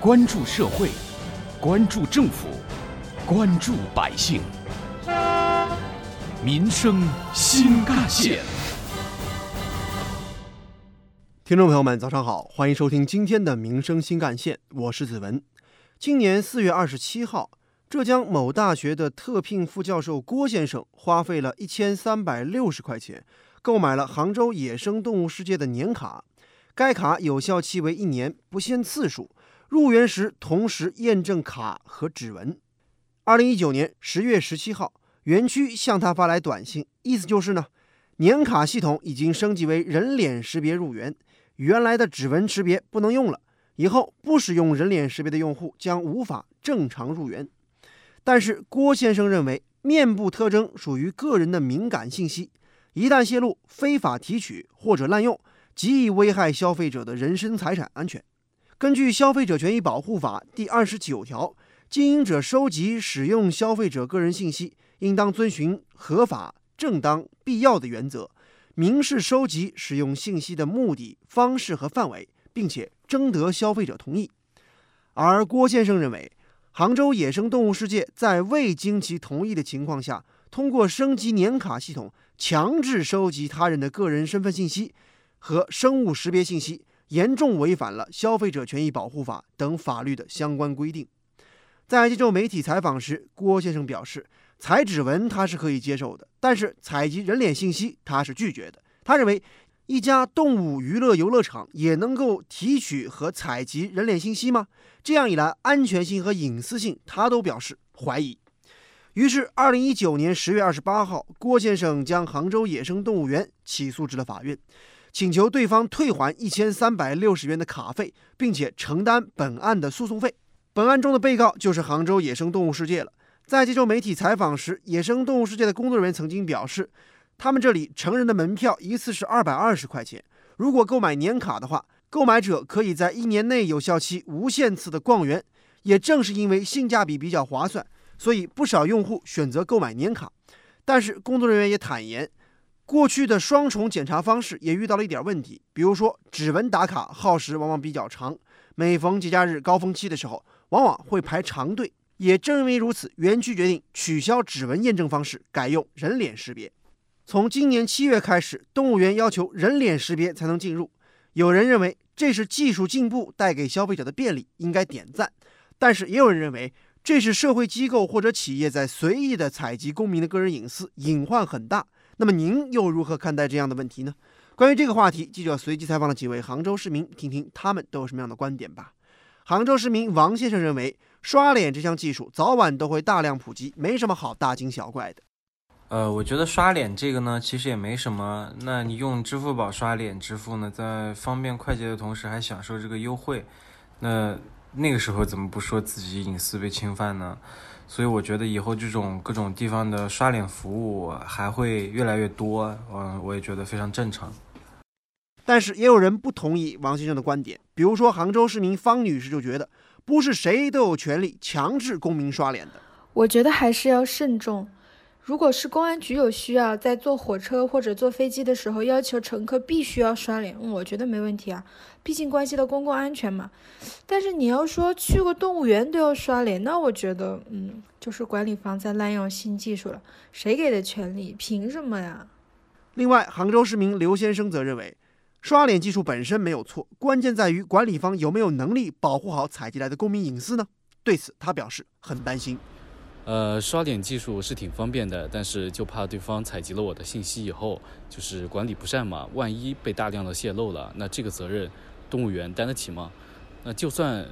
关注社会，关注政府，关注百姓，民生新干线。听众朋友们，早上好，欢迎收听今天的《民生新干线》，我是子文。今年四月二十七号，浙江某大学的特聘副教授郭先生花费了一千三百六十块钱，购买了杭州野生动物世界的年卡。该卡有效期为一年，不限次数。入园时同时验证卡和指纹。二零一九年十月十七号，园区向他发来短信，意思就是呢，年卡系统已经升级为人脸识别入园，原来的指纹识别不能用了，以后不使用人脸识别的用户将无法正常入园。但是郭先生认为，面部特征属于个人的敏感信息，一旦泄露、非法提取或者滥用。极易危害消费者的人身财产安全。根据《消费者权益保护法》第二十九条，经营者收集、使用消费者个人信息，应当遵循合法、正当、必要的原则，明示收集、使用信息的目的、方式和范围，并且征得消费者同意。而郭先生认为，杭州野生动物世界在未经其同意的情况下，通过升级年卡系统，强制收集他人的个人身份信息。和生物识别信息严重违反了《消费者权益保护法》等法律的相关规定。在接受媒体采访时，郭先生表示，采指纹他是可以接受的，但是采集人脸信息他是拒绝的。他认为，一家动物娱乐游乐场也能够提取和采集人脸信息吗？这样一来，安全性和隐私性他都表示怀疑。于是，二零一九年十月二十八号，郭先生将杭州野生动物园起诉至了法院。请求对方退还一千三百六十元的卡费，并且承担本案的诉讼费。本案中的被告就是杭州野生动物世界了。在接受媒体采访时，野生动物世界的工作人员曾经表示，他们这里成人的门票一次是二百二十块钱，如果购买年卡的话，购买者可以在一年内有效期无限次的逛园。也正是因为性价比比较划算，所以不少用户选择购买年卡。但是工作人员也坦言。过去的双重检查方式也遇到了一点问题，比如说指纹打卡耗时往往比较长，每逢节假日高峰期的时候，往往会排长队。也正因为如此，园区决定取消指纹验证方式，改用人脸识别。从今年七月开始，动物园要求人脸识别才能进入。有人认为这是技术进步带给消费者的便利，应该点赞；但是也有人认为这是社会机构或者企业在随意的采集公民的个人隐私，隐患很大。那么您又如何看待这样的问题呢？关于这个话题，记者随机采访了几位杭州市民，听听他们都有什么样的观点吧。杭州市民王先生认为，刷脸这项技术早晚都会大量普及，没什么好大惊小怪的。呃，我觉得刷脸这个呢，其实也没什么。那你用支付宝刷脸支付呢，在方便快捷的同时，还享受这个优惠，那那个时候怎么不说自己隐私被侵犯呢？所以我觉得以后这种各种地方的刷脸服务还会越来越多，嗯，我也觉得非常正常。但是也有人不同意王先生的观点，比如说杭州市民方女士就觉得，不是谁都有权利强制公民刷脸的。我觉得还是要慎重。如果是公安局有需要，在坐火车或者坐飞机的时候要求乘客必须要刷脸，我觉得没问题啊，毕竟关系到公共安全嘛。但是你要说去个动物园都要刷脸，那我觉得，嗯，就是管理方在滥用新技术了。谁给的权利？凭什么呀？另外，杭州市民刘先生则认为，刷脸技术本身没有错，关键在于管理方有没有能力保护好采集来的公民隐私呢？对此，他表示很担心。呃，刷脸技术是挺方便的，但是就怕对方采集了我的信息以后，就是管理不善嘛。万一被大量的泄露了，那这个责任动物园担得起吗？那就算